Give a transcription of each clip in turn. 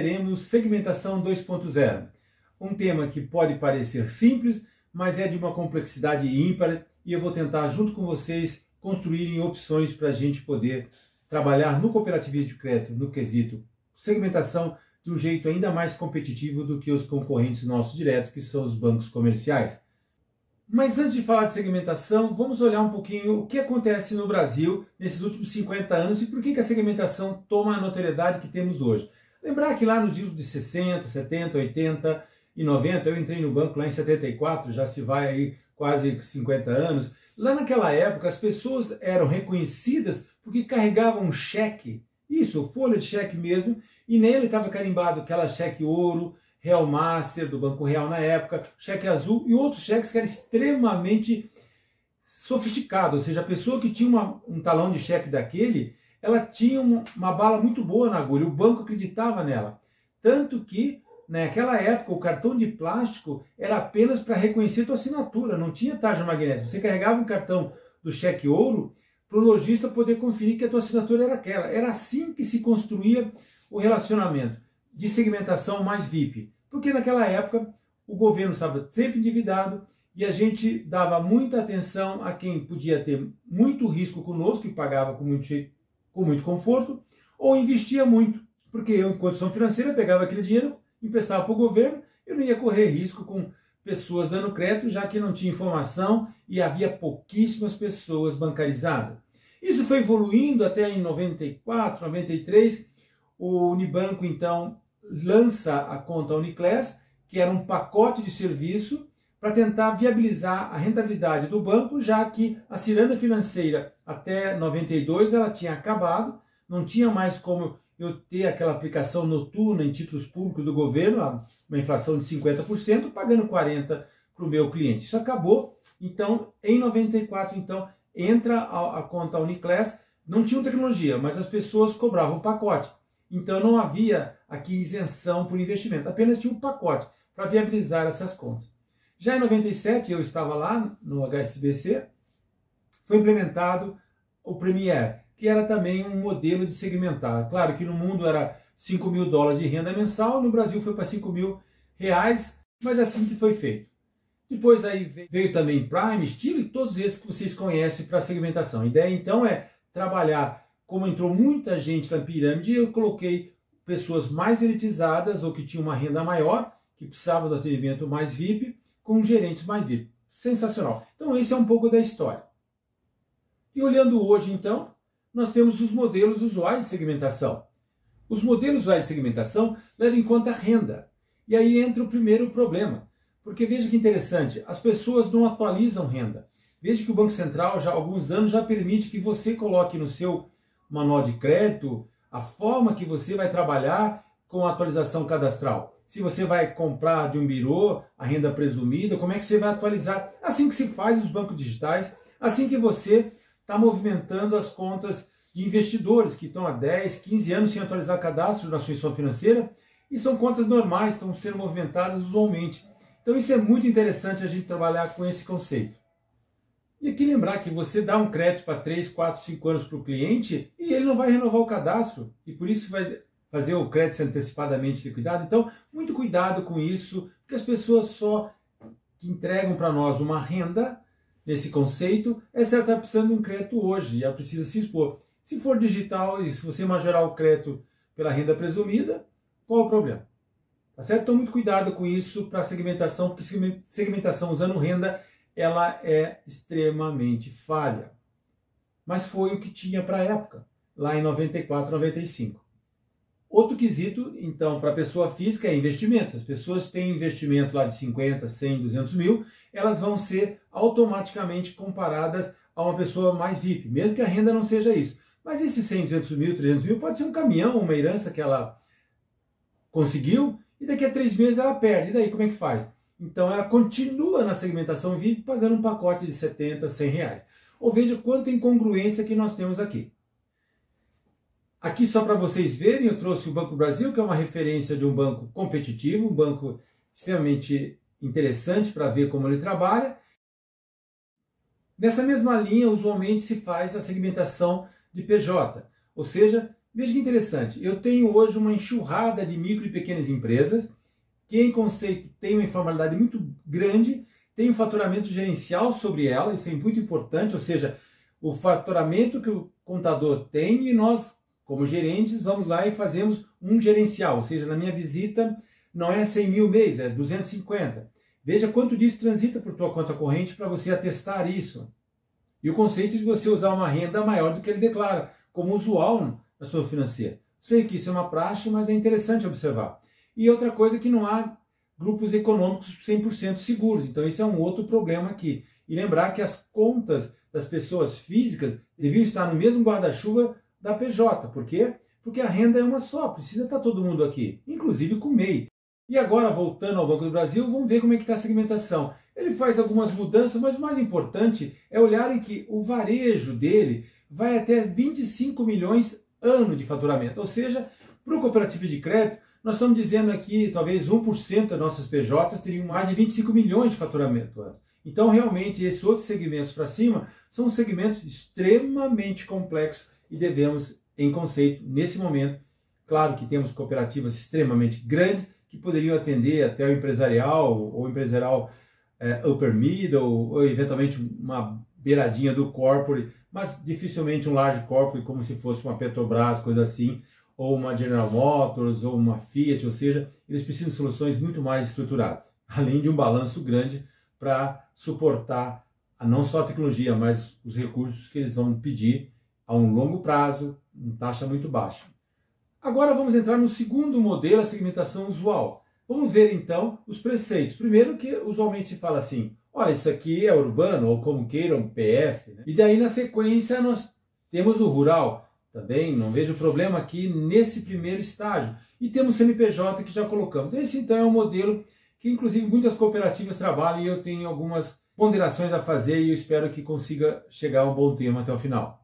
veremos segmentação 2.0. Um tema que pode parecer simples, mas é de uma complexidade ímpar e eu vou tentar, junto com vocês, construírem opções para a gente poder trabalhar no cooperativismo de crédito, no quesito segmentação, de um jeito ainda mais competitivo do que os concorrentes nossos diretos, que são os bancos comerciais. Mas antes de falar de segmentação, vamos olhar um pouquinho o que acontece no Brasil nesses últimos 50 anos e por que, a segmentação toma a notoriedade que temos hoje. Lembrar que lá no dia de 60, 70, 80 e 90, eu entrei no banco lá em 74, já se vai aí quase 50 anos. Lá naquela época as pessoas eram reconhecidas porque carregavam um cheque, isso, folha de cheque mesmo, e nele estava carimbado aquela cheque ouro, Real Master, do Banco Real na época, cheque azul e outros cheques que eram extremamente sofisticados, ou seja, a pessoa que tinha uma, um talão de cheque daquele, ela tinha uma, bala muito boa na agulha, o banco acreditava nela. Tanto que, naquela época, o cartão de plástico era apenas para reconhecer tua assinatura, não tinha tarja magnética. Você carregava um cartão do cheque ouro para o lojista poder conferir que a tua assinatura era aquela. Era assim que se construía o relacionamento de segmentação mais VIP. Porque naquela época o governo estava sempre endividado e a gente dava muita atenção a quem podia ter muito risco conosco e pagava com muito, com muito conforto, ou investia muito. Porque eu, enquanto condição financeira, pegava aquele dinheiro, emprestava para o governo, eu não ia correr risco com pessoas dando crédito, já que não tinha informação e havia pouquíssimas pessoas bancarizadas. Isso foi evoluindo até em 94, 93, o Unibanco, então, lança a conta Uniclass, que era um pacote de serviço para tentar viabilizar a rentabilidade do banco, já que a ciranda financeira até 92 ela tinha acabado, não tinha mais como eu ter aquela aplicação noturna em títulos públicos do governo, uma inflação de 50%, pagando 40 para o meu cliente. Isso acabou. Então, em 94, então entra a, a conta Uniclass, não tinha tecnologia, mas as pessoas cobravam pacote. Então não havia aqui isenção por investimento, apenas tinha um pacote para viabilizar essas contas. Já em 97, eu estava lá no HSBC, foi implementado o Premier, que era também um modelo de segmentar. Claro que no mundo era 5 mil dólares de renda mensal, no Brasil foi para 5 mil reais, mas é assim que foi feito. Depois aí veio também Prime, Estilo e todos esses que vocês conhecem para segmentação. A ideia então é trabalhar como entrou muita gente na pirâmide, eu coloquei pessoas mais elitizadas ou que tinham uma renda maior, que precisavam do atendimento mais VIP, com gerentes mais VIP. Sensacional. Então, esse é um pouco da história. E olhando hoje, então, nós temos os modelos usuais de segmentação. Os modelos usuais de segmentação levam em conta a renda. E aí entra o primeiro problema. Porque veja que interessante, as pessoas não atualizam renda. Veja que o Banco Central já há alguns anos já permite que você coloque no seu manual de crédito, a forma que você vai trabalhar com a atualização cadastral. Se você vai comprar de um birô a renda presumida, como é que você vai atualizar? Assim que se faz os bancos digitais, assim que você está movimentando as contas de investidores que estão há 10, 15 anos sem atualizar cadastro na sua instituição financeira e são contas normais, estão sendo movimentadas usualmente. Então isso é muito interessante a gente trabalhar com esse conceito. E aqui lembrar que você dá um crédito para 3, 4, 5 anos para o cliente e ele não vai renovar o cadastro e por isso vai fazer o crédito antecipadamente liquidado. Então, muito cuidado com isso, porque as pessoas só que entregam para nós uma renda nesse conceito, é certo está precisando de um crédito hoje e ela precisa se expor. Se for digital e se você majorar o crédito pela renda presumida, qual o problema? Tá certo? Então, muito cuidado com isso para segmentação, porque segmentação usando renda ela é extremamente falha. Mas foi o que tinha para a época, lá em 94, 95. Outro quesito, então, para a pessoa física é investimento. As pessoas têm investimento lá de 50, 100, 200 mil, elas vão ser automaticamente comparadas a uma pessoa mais VIP, mesmo que a renda não seja isso. Mas esses 100, 200 mil, 300 mil pode ser um caminhão, uma herança que ela conseguiu e daqui a três meses ela perde. E daí como é que faz? Então ela continua na segmentação VIP pagando um pacote de 70, 100 reais. Ou veja quanta incongruência que nós temos aqui. Aqui só para vocês verem, eu trouxe o Banco Brasil, que é uma referência de um banco competitivo, um banco extremamente interessante para ver como ele trabalha. Nessa mesma linha, usualmente se faz a segmentação de PJ, ou seja, Veja que interessante, eu tenho hoje uma enxurrada de micro e pequenas empresas que, em conceito, tem uma informalidade muito grande, tem um faturamento gerencial sobre ela, isso é muito importante, ou seja, o faturamento que o contador tem e nós, como gerentes, vamos lá e fazemos um gerencial, ou seja, na minha visita não é 100 mil mês, é 250. Veja quanto disso transita por tua conta corrente para você atestar isso. E o conceito de você usar uma renda maior do que ele declara, como usual na sua financeira. Sei que isso é uma praxe, mas é interessante observar. E outra coisa é que não há grupos econômicos 100% seguros. Então, isso é um outro problema aqui. E lembrar que as contas das pessoas físicas deviam estar no mesmo guarda-chuva da PJ. Por quê? Porque a renda é uma só, precisa estar todo mundo aqui, inclusive com o MEI. E agora, voltando ao Banco do Brasil, vamos ver como é que está a segmentação. Ele faz algumas mudanças, mas o mais importante é olhar em que o varejo dele vai até 25 milhões ano de faturamento. Ou seja, para o cooperativo de crédito, nós estamos dizendo aqui, talvez 1% das nossas PJs teriam mais de 25 milhões de faturamento ano. Então, realmente, esses outros segmentos para cima são segmentos extremamente complexos e devemos, em conceito, nesse momento, claro que temos cooperativas extremamente grandes que poderiam atender até o empresarial ou empresarial é, upper middle ou eventualmente uma beiradinha do corporate, mas dificilmente um large corporate como se fosse uma Petrobras, coisa assim, ou uma General Motors ou uma Fiat, ou seja, eles precisam de soluções muito mais estruturadas, além de um balanço grande para suportar não só a tecnologia, mas os recursos que eles vão pedir a um longo prazo, em taxa muito baixa. Agora vamos entrar no segundo modelo, a segmentação usual. Vamos ver então os preceitos. Primeiro que usualmente se fala assim, olha, isso aqui é urbano, ou como queiram, PF. Né? E daí na sequência nós temos o rural. Também não vejo problema aqui nesse primeiro estágio. E temos CNPJ que já colocamos. Esse então é um modelo que inclusive muitas cooperativas trabalham e eu tenho algumas ponderações a fazer e eu espero que consiga chegar a um bom tema até o final.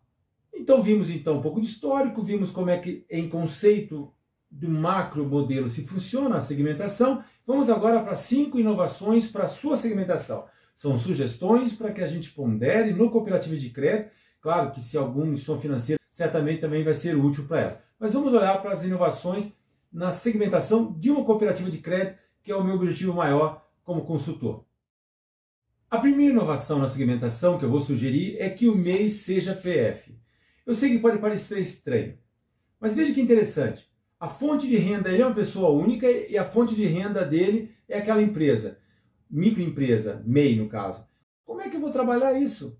Então vimos então um pouco de histórico, vimos como é que em conceito do macro modelo se funciona a segmentação. Vamos agora para cinco inovações para a sua segmentação. São sugestões para que a gente pondere no cooperativo de crédito. Claro que se algum instituição financeira, certamente também vai ser útil para ela. Mas vamos olhar para as inovações na segmentação de uma cooperativa de crédito que é o meu objetivo maior como consultor. A primeira inovação na segmentação que eu vou sugerir é que o MEI seja PF. Eu sei que pode parecer estranho, mas veja que interessante. A fonte de renda ele é uma pessoa única e a fonte de renda dele é aquela empresa, microempresa, MEI no caso. Como é que eu vou trabalhar isso?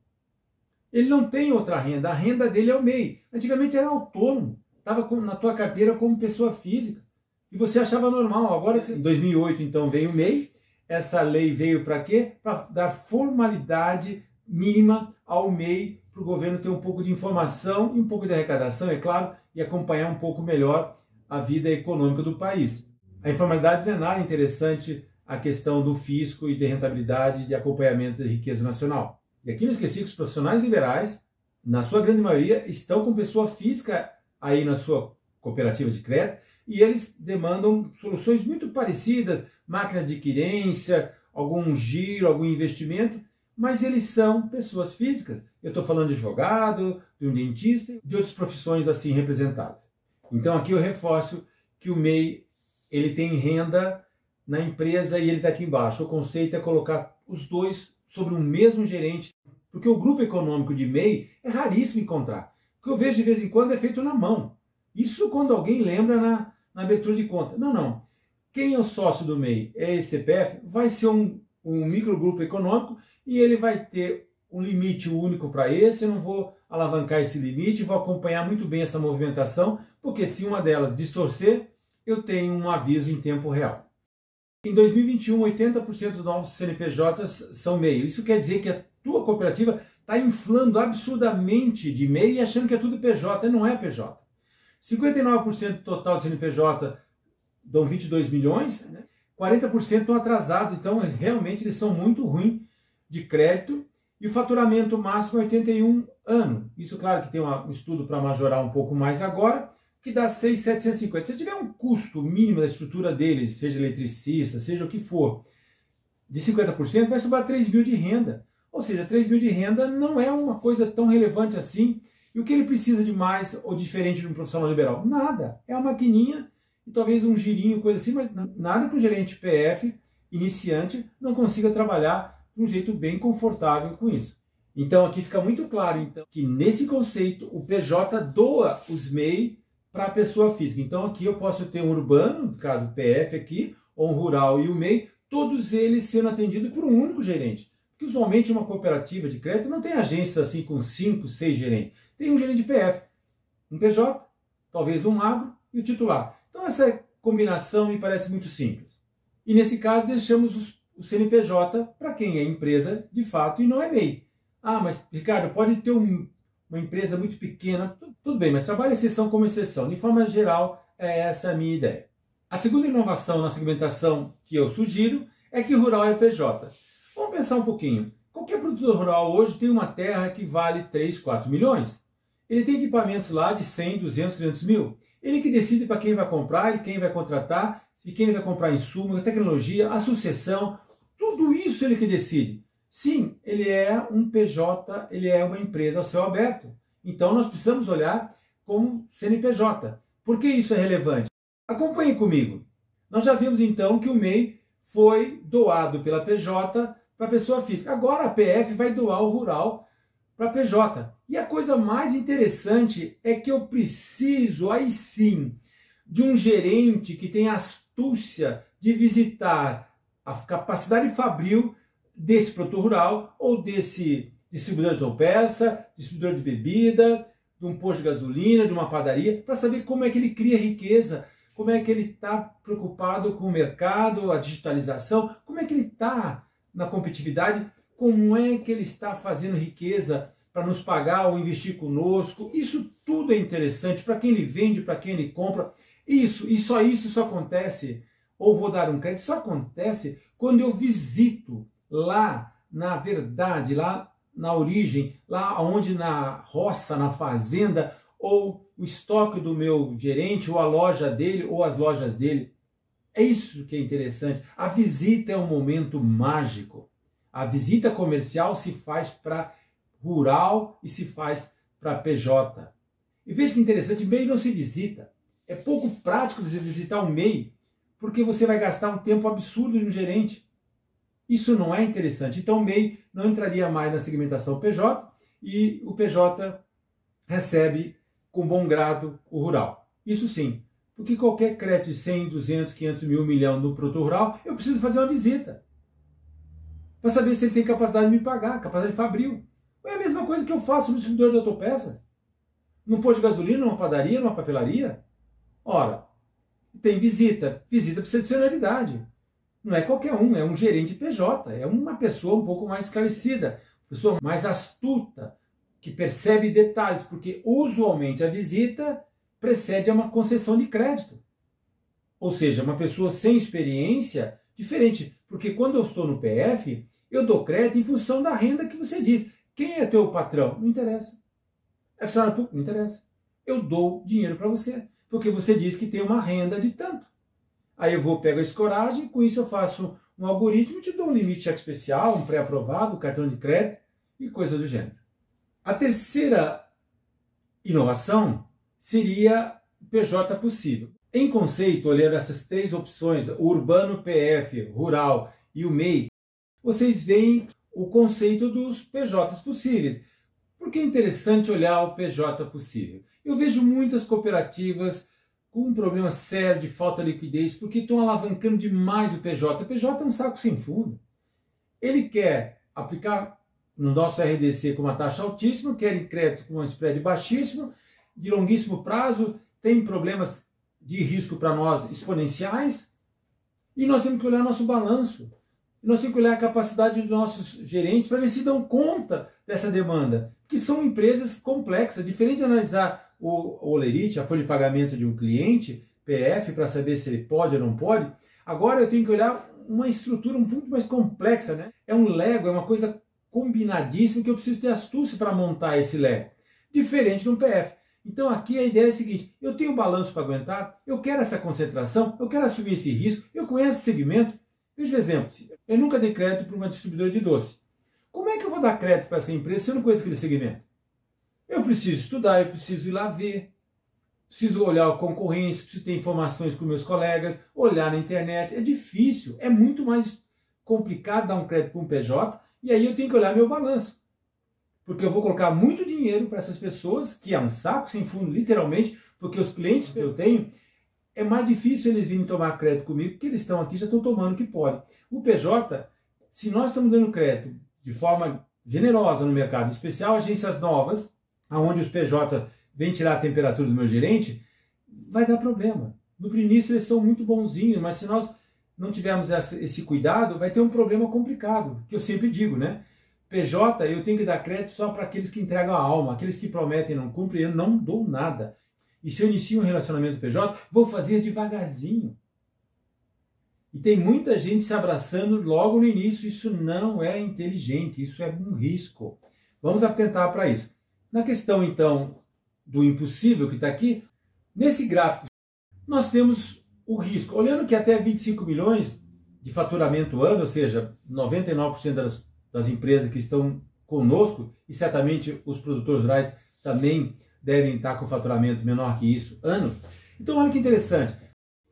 Ele não tem outra renda, a renda dele é o MEI. Antigamente era autônomo, estava na tua carteira como pessoa física e você achava normal. Agora, em 2008, então, veio o MEI. Essa lei veio para quê? Para dar formalidade mínima ao MEI, para o governo ter um pouco de informação e um pouco de arrecadação, é claro, e acompanhar um pouco melhor a vida econômica do país. A informalidade não é nada interessante a questão do fisco e de rentabilidade de acompanhamento da riqueza nacional. E aqui não esqueci que os profissionais liberais, na sua grande maioria, estão com pessoa física aí na sua cooperativa de crédito e eles demandam soluções muito parecidas, máquina de adquirência, algum giro, algum investimento, mas eles são pessoas físicas. Eu estou falando de advogado, de um dentista, de outras profissões assim representadas. Então aqui eu reforço que o MEI ele tem renda na empresa e ele está aqui embaixo. O conceito é colocar os dois sobre um mesmo gerente, porque o grupo econômico de MEI é raríssimo encontrar. O que eu vejo de vez em quando é feito na mão. Isso quando alguém lembra na, na abertura de conta. Não, não. Quem é o sócio do MEI é esse CPF, vai ser um, um microgrupo econômico e ele vai ter um limite único para esse. Eu não vou alavancar esse limite, vou acompanhar muito bem essa movimentação, porque se uma delas distorcer, eu tenho um aviso em tempo real. Em 2021, 80% dos novos CNPJs são MEI. Isso quer dizer que a tua cooperativa está inflando absurdamente de MEI e achando que é tudo PJ. Não é PJ. 59% do total do CNPJ dão 22 milhões, né? 40% estão atrasados, então realmente eles são muito ruins de crédito e o faturamento máximo é 81 ano. Isso, claro, que tem um estudo para majorar um pouco mais agora, que dá 6,750. Se tiver um custo mínimo da estrutura dele, seja eletricista, seja o que for, de 50%, vai sobrar 3 mil de renda. Ou seja, 3 mil de renda não é uma coisa tão relevante assim E o que ele precisa de mais ou diferente de um profissional liberal? Nada. É uma maquininha e talvez um girinho, coisa assim, mas nada que um gerente PF iniciante não consiga trabalhar de um jeito bem confortável com isso. Então aqui fica muito claro então, que nesse conceito o PJ doa os MEI para a pessoa física. Então aqui eu posso ter um urbano, no caso PF aqui, ou um rural e o MEI, todos eles sendo atendidos por um único gerente. Porque usualmente uma cooperativa de crédito não tem agência assim com cinco, seis gerentes. Tem um gerente de PF, um PJ, talvez um agro e o titular. Então essa combinação me parece muito simples. E nesse caso deixamos os, o CNPJ para quem é empresa de fato e não é MEI. Ah, mas Ricardo, pode ter um, uma empresa muito pequena, tudo bem, mas trabalha exceção como exceção. De forma geral, é essa a minha ideia. A segunda inovação na segmentação que eu sugiro é que rural é PJ. Vamos pensar um pouquinho. Qualquer produtor rural hoje tem uma terra que vale 3, 4 milhões. Ele tem equipamentos lá de 100, 200, 300 mil. Ele que decide para quem vai comprar, quem vai contratar, se quem vai comprar insumo, a tecnologia, a sucessão, tudo isso ele que decide. Sim, ele é um PJ, ele é uma empresa ao céu aberto. Então nós precisamos olhar como CNPJ. Por que isso é relevante? Acompanhe comigo. Nós já vimos então que o MEI foi doado pela PJ para pessoa física. Agora a PF vai doar o rural para PJ. E a coisa mais interessante é que eu preciso, aí sim, de um gerente que tenha astúcia de visitar a capacidade fabril desse produtor rural ou desse distribuidor de autopeça, distribuidor de bebida, de um posto de gasolina, de uma padaria, para saber como é que ele cria riqueza, como é que ele está preocupado com o mercado, a digitalização, como é que ele está na competitividade, como é que ele está fazendo riqueza para nos pagar ou investir conosco. Isso tudo é interessante para quem ele vende, para quem ele compra. Isso, e só isso só acontece, ou vou dar um crédito, só acontece quando eu visito lá na verdade, lá na origem, lá onde na roça, na fazenda, ou o estoque do meu gerente, ou a loja dele, ou as lojas dele. É isso que é interessante. A visita é um momento mágico. A visita comercial se faz para rural e se faz para PJ. E veja que interessante, MEI não se visita. É pouco prático você visitar o MEI, porque você vai gastar um tempo absurdo de um gerente. Isso não é interessante. Então o MEI não entraria mais na segmentação PJ e o PJ recebe com bom grado o rural. Isso sim, porque qualquer crédito de 100, 200, 500 mil, milhão no produto rural, eu preciso fazer uma visita para saber se ele tem capacidade de me pagar, capacidade de fabril. É a mesma coisa que eu faço no distribuidor de autopeças. Num posto de gasolina, numa padaria, numa papelaria. Ora, tem visita. Visita precisa de senioridade não é qualquer um, é um gerente PJ, é uma pessoa um pouco mais esclarecida, pessoa mais astuta, que percebe detalhes, porque usualmente a visita precede a uma concessão de crédito. Ou seja, uma pessoa sem experiência, diferente, porque quando eu estou no PF, eu dou crédito em função da renda que você diz. Quem é teu patrão? Não interessa. É funcionário público? Não interessa. Eu dou dinheiro para você, porque você diz que tem uma renda de tanto. Aí eu vou, pego a escoragem, com isso eu faço um algoritmo, te dou um limite cheque especial, um pré-aprovado, cartão de crédito e coisa do gênero. A terceira inovação seria PJ possível. Em conceito, olhando essas três opções, urbano PF, rural e o MEI, vocês veem o conceito dos PJs possíveis. Por que é interessante olhar o PJ possível? Eu vejo muitas cooperativas com um problema sério de falta de liquidez, porque estão alavancando demais o PJ. O PJ é um saco sem fundo. Ele quer aplicar no nosso RDC com uma taxa altíssima, quer crédito com um spread baixíssimo, de longuíssimo prazo, tem problemas de risco para nós exponenciais, e nós temos que olhar nosso balanço. Nós temos que olhar a capacidade dos nossos gerentes para ver se dão conta dessa demanda, que são empresas complexas, diferente de analisar o, Olerite, a folha de pagamento de um cliente, PF, para saber se ele pode ou não pode. Agora eu tenho que olhar uma estrutura um pouco mais complexa, né? É um Lego, é uma coisa combinadíssima que eu preciso ter astúcia para montar esse Lego. Diferente de um PF. Então aqui a ideia é a seguinte: eu tenho balanço para aguentar, eu quero essa concentração, eu quero assumir esse risco, eu conheço esse segmento. Veja o exemplo: eu nunca dei crédito para uma distribuidora de doce. Como é que eu vou dar crédito para essa empresa se eu não conheço aquele segmento? Eu preciso estudar, eu preciso ir lá ver, preciso olhar a concorrência, preciso ter informações com meus colegas, olhar na internet. É difícil, é muito mais complicado dar um crédito para um PJ e aí eu tenho que olhar meu balanço. Porque eu vou colocar muito dinheiro para essas pessoas, que é um saco sem fundo, literalmente, porque os clientes que eu tenho, é mais difícil eles virem tomar crédito comigo, porque eles estão aqui já estão tomando o que podem. O PJ, se nós estamos dando crédito de forma generosa no mercado, em especial agências novas, aonde os PJ vêm tirar a temperatura do meu gerente, vai dar problema. No início eles são muito bonzinhos, mas se nós não tivermos esse cuidado, vai ter um problema complicado, que eu sempre digo, né? PJ, eu tenho que dar crédito só para aqueles que entregam a alma, aqueles que prometem e não cumprem, eu não dou nada. E se eu inicio um relacionamento PJ, vou fazer devagarzinho. E tem muita gente se abraçando logo no início, isso não é inteligente, isso é um risco. Vamos atentar para isso. Na questão, então, do impossível que está aqui, nesse gráfico, nós temos o risco. Olhando que até 25 milhões de faturamento ano, ou seja, 99% das, das empresas que estão conosco, e certamente os produtores rurais também devem estar com faturamento menor que isso ano. Então, olha que interessante.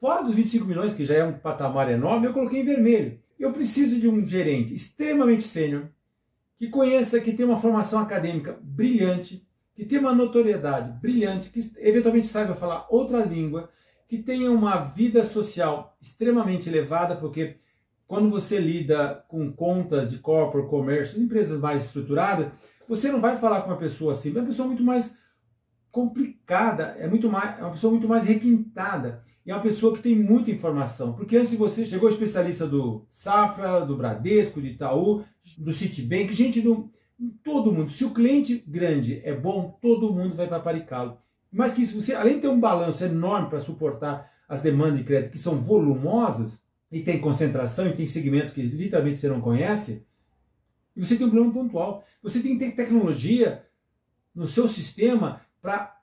Fora dos 25 milhões, que já é um patamar enorme, eu coloquei em vermelho. Eu preciso de um gerente extremamente sênior, que conheça, que tenha uma formação acadêmica brilhante, que tenha uma notoriedade brilhante, que eventualmente saiba falar outra língua, que tenha uma vida social extremamente elevada, porque quando você lida com contas de corporate, comércio, empresas mais estruturadas, você não vai falar com uma pessoa assim, uma pessoa muito mais complicada, é muito mais, é uma pessoa muito mais requintada. E é uma pessoa que tem muita informação. Porque antes de você chegou especialista do Safra, do Bradesco, de Itaú, do Citibank, gente do todo mundo. Se o cliente grande é bom, todo mundo vai paparicá-lo. Mas que isso, você, além de ter um balanço enorme para suportar as demandas de crédito que são volumosas, e tem concentração, e tem segmento que literalmente você não conhece, você tem um problema pontual. Você tem que ter tecnologia no seu sistema para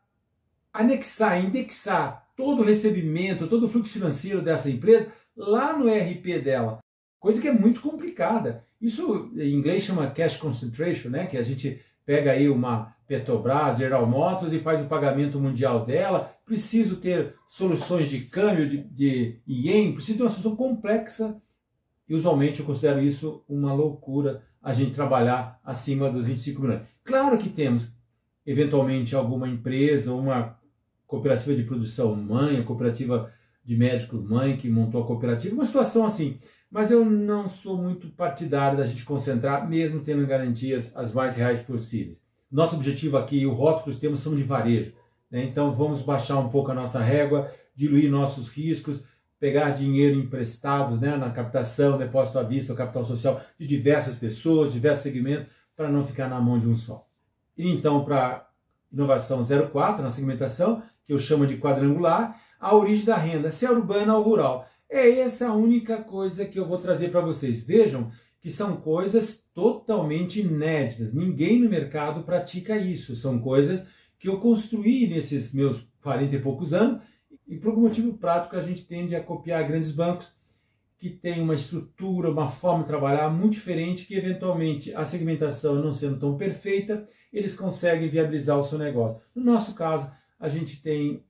anexar, indexar todo o recebimento, todo o fluxo financeiro dessa empresa lá no ERP dela. Coisa que é muito complicada. Isso em inglês chama cash concentration, né? Que a gente pega aí uma Petrobras, General Motors e faz o pagamento mundial dela. Preciso ter soluções de câmbio de, de ien, preciso ter uma solução complexa. E usualmente eu considero isso uma loucura a gente trabalhar acima dos 25 milhões. Claro que temos eventualmente alguma empresa, uma cooperativa de produção mãe, cooperativa de médico mãe que montou a cooperativa, uma situação assim. Mas eu não sou muito partidário da gente concentrar, mesmo tendo garantias as mais reais possíveis. Nosso objetivo aqui, o rótulo que temos são de varejo. Né? Então vamos baixar um pouco a nossa régua, diluir nossos riscos, pegar dinheiro emprestado né, na captação, depósito à vista, capital social de diversas pessoas, diversos segmentos, para não ficar na mão de um só. E então, para inovação 04, na segmentação, que eu chamo de quadrangular, a origem da renda, se é urbana ou rural. É essa a única coisa que eu vou trazer para vocês. Vejam que são coisas totalmente inéditas. Ninguém no mercado pratica isso. São coisas que eu construí nesses meus 40 e poucos anos e por algum motivo prático a gente tende a copiar grandes bancos que têm uma estrutura, uma forma de trabalhar muito diferente que eventualmente a segmentação não sendo tão perfeita, eles conseguem viabilizar o seu negócio. No nosso caso, a gente tem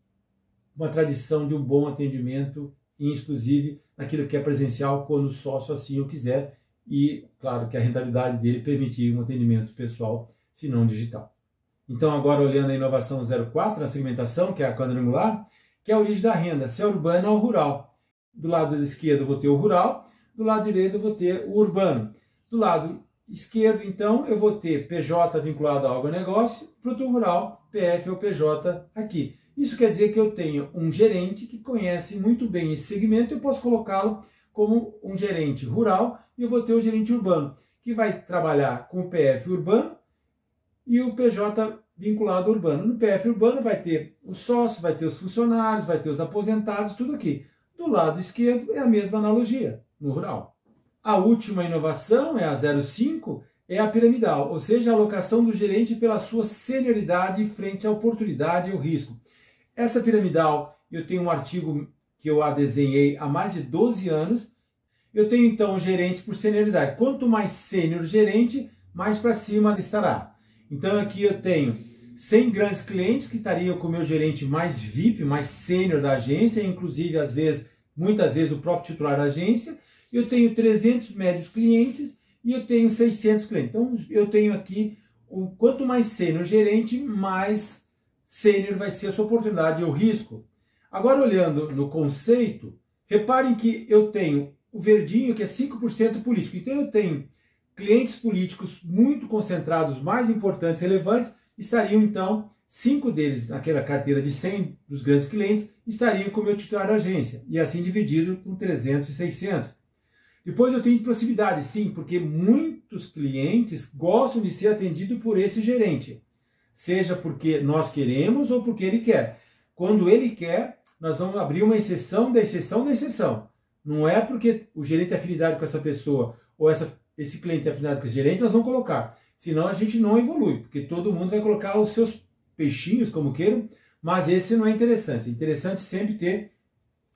uma tradição de um bom atendimento, inclusive naquilo que é presencial, quando o sócio assim o quiser, e claro que a rentabilidade dele permitir um atendimento pessoal, se não digital. Então, agora olhando a inovação 04, a segmentação, que é a quadrangular, que é a origem da renda, se é urbana ou rural. Do lado esquerdo eu vou ter o rural, do lado direito eu vou ter o urbano. Do lado esquerdo, então, eu vou ter PJ vinculado ao agronegócio, produto rural, PF ou PJ aqui. Isso quer dizer que eu tenho um gerente que conhece muito bem esse segmento, eu posso colocá-lo como um gerente rural e eu vou ter o gerente urbano, que vai trabalhar com o PF urbano e o PJ vinculado ao urbano. No PF urbano vai ter o sócio, vai ter os funcionários, vai ter os aposentados, tudo aqui. Do lado esquerdo é a mesma analogia, no rural. A última inovação é a 05, é a piramidal, ou seja, a alocação do gerente pela sua senioridade frente à oportunidade e ao risco. Essa piramidal, eu tenho um artigo que eu a desenhei há mais de 12 anos. Eu tenho então gerentes por senioridade. Quanto mais sênior gerente, mais para cima estará. Então aqui eu tenho 100 grandes clientes que estariam com o meu gerente mais VIP, mais sênior da agência, inclusive às vezes, muitas vezes o próprio titular da agência. Eu tenho 300 médios clientes e eu tenho 600 clientes. Então eu tenho aqui o quanto mais sênior gerente, mais sênior vai ser a sua oportunidade e o risco. Agora olhando no conceito, reparem que eu tenho o verdinho que é 5% político. Então eu tenho clientes políticos muito concentrados, mais importantes, relevantes, estariam então, cinco deles naquela carteira de 100 dos grandes clientes, estariam com o meu titular da agência, e assim dividido com 300 e 600. Depois eu tenho de proximidade, sim, porque muitos clientes gostam de ser atendidos por esse gerente, seja porque nós queremos ou porque ele quer. Quando ele quer, nós vamos abrir uma exceção da exceção da exceção. Não é porque o gerente tem afinidade com essa pessoa ou essa, esse cliente tem afinidade com esse gerente, nós vamos colocar. Senão a gente não evolui, porque todo mundo vai colocar os seus peixinhos, como queiram, mas esse não é interessante. É interessante sempre ter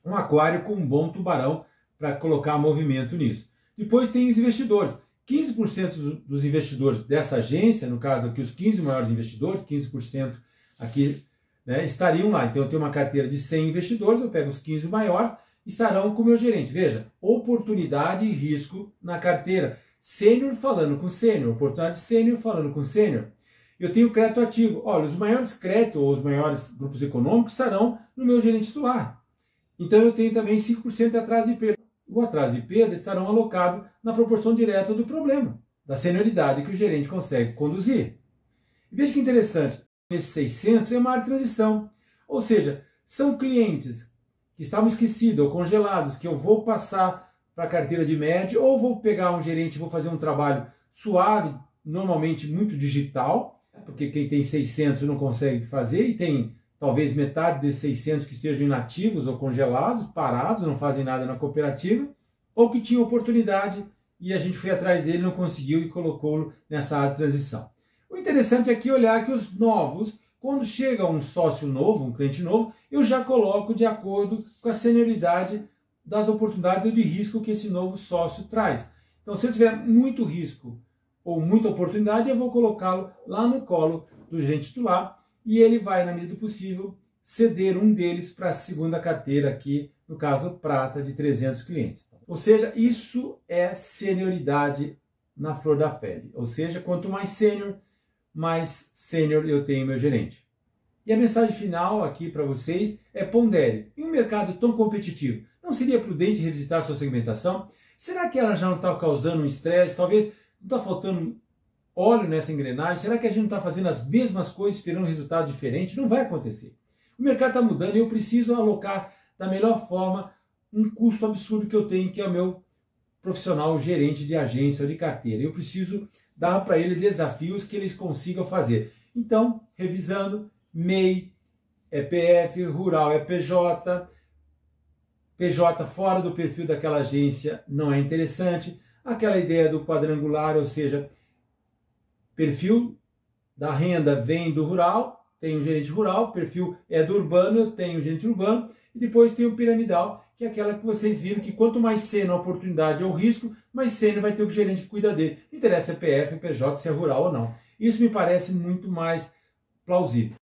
um aquário com um bom tubarão para colocar movimento nisso. Depois tem os investidores. 15% dos investidores dessa agência, no caso aqui os 15 maiores investidores, 15% aqui né, estariam lá. Então eu tenho uma carteira de 100 investidores, eu pego os 15 maiores, estarão com o meu gerente. Veja, oportunidade e risco na carteira sênior falando com sênior, oportunidade sênior falando com sênior. Eu tenho crédito ativo. Olha, os maiores créditos ou os maiores grupos econômicos estarão no meu gerente titular. Então eu tenho também 5% de atraso e perda. O atraso e perda estarão alocados na proporção direta do problema, da senioridade que o gerente consegue conduzir. Veja que interessante, esses 600 é uma área de transição. Ou seja, são clientes que estavam esquecidos ou congelados, que eu vou passar para a carteira de médio, ou vou pegar um gerente e vou fazer um trabalho suave, normalmente muito digital, porque quem tem 600 não consegue fazer, e tem talvez metade desses 600 que estejam inativos ou congelados, parados, não fazem nada na cooperativa, ou que tinha oportunidade e a gente foi atrás dele, não conseguiu e colocou nessa área de transição. O interessante aqui é olhar que os novos, quando chega um sócio novo, um cliente novo, eu já coloco de acordo com a senioridade das oportunidades ou de risco que esse novo sócio traz. Então, se eu tiver muito risco ou muita oportunidade, eu vou colocá-lo lá no colo do gerente titular e ele vai, na medida do possível, ceder um deles para a segunda carteira aqui, no caso prata, de 300 clientes. Ou seja, isso é senioridade na flor da pele. Ou seja, quanto mais sênior, mais sênior eu tenho meu gerente. E a mensagem final aqui para vocês é pondere. Em um mercado tão competitivo, não seria prudente revisitar sua segmentação? Será que ela já não está causando um estresse? Talvez não está faltando óleo nessa engrenagem? Será que a gente não está fazendo as mesmas coisas esperando um resultado diferente? Não vai acontecer. O mercado está mudando e eu preciso alocar da melhor forma um custo absurdo que eu tenho, que é o meu profissional gerente de agência ou de carteira. Eu preciso dar para ele desafios que eles consigam fazer. Então, revisando, MEI, EPF, Rural, EPJ, PJ fora do perfil daquela agência não é interessante. Aquela ideia do quadrangular, ou seja, perfil da renda vem do rural, tem o gerente rural, perfil é do urbano, tem o gerente urbano, e depois tem o piramidal, que é aquela que vocês viram que quanto mais cedo a oportunidade ou risco, mais cedo vai ter o gerente que cuida dele. Não interessa se é PF, PJ, se é rural ou não. Isso me parece muito mais plausível.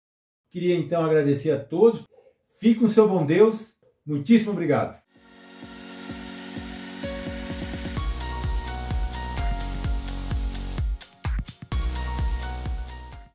Queria então agradecer a todos. Fique com o seu bom Deus Muitíssimo obrigado.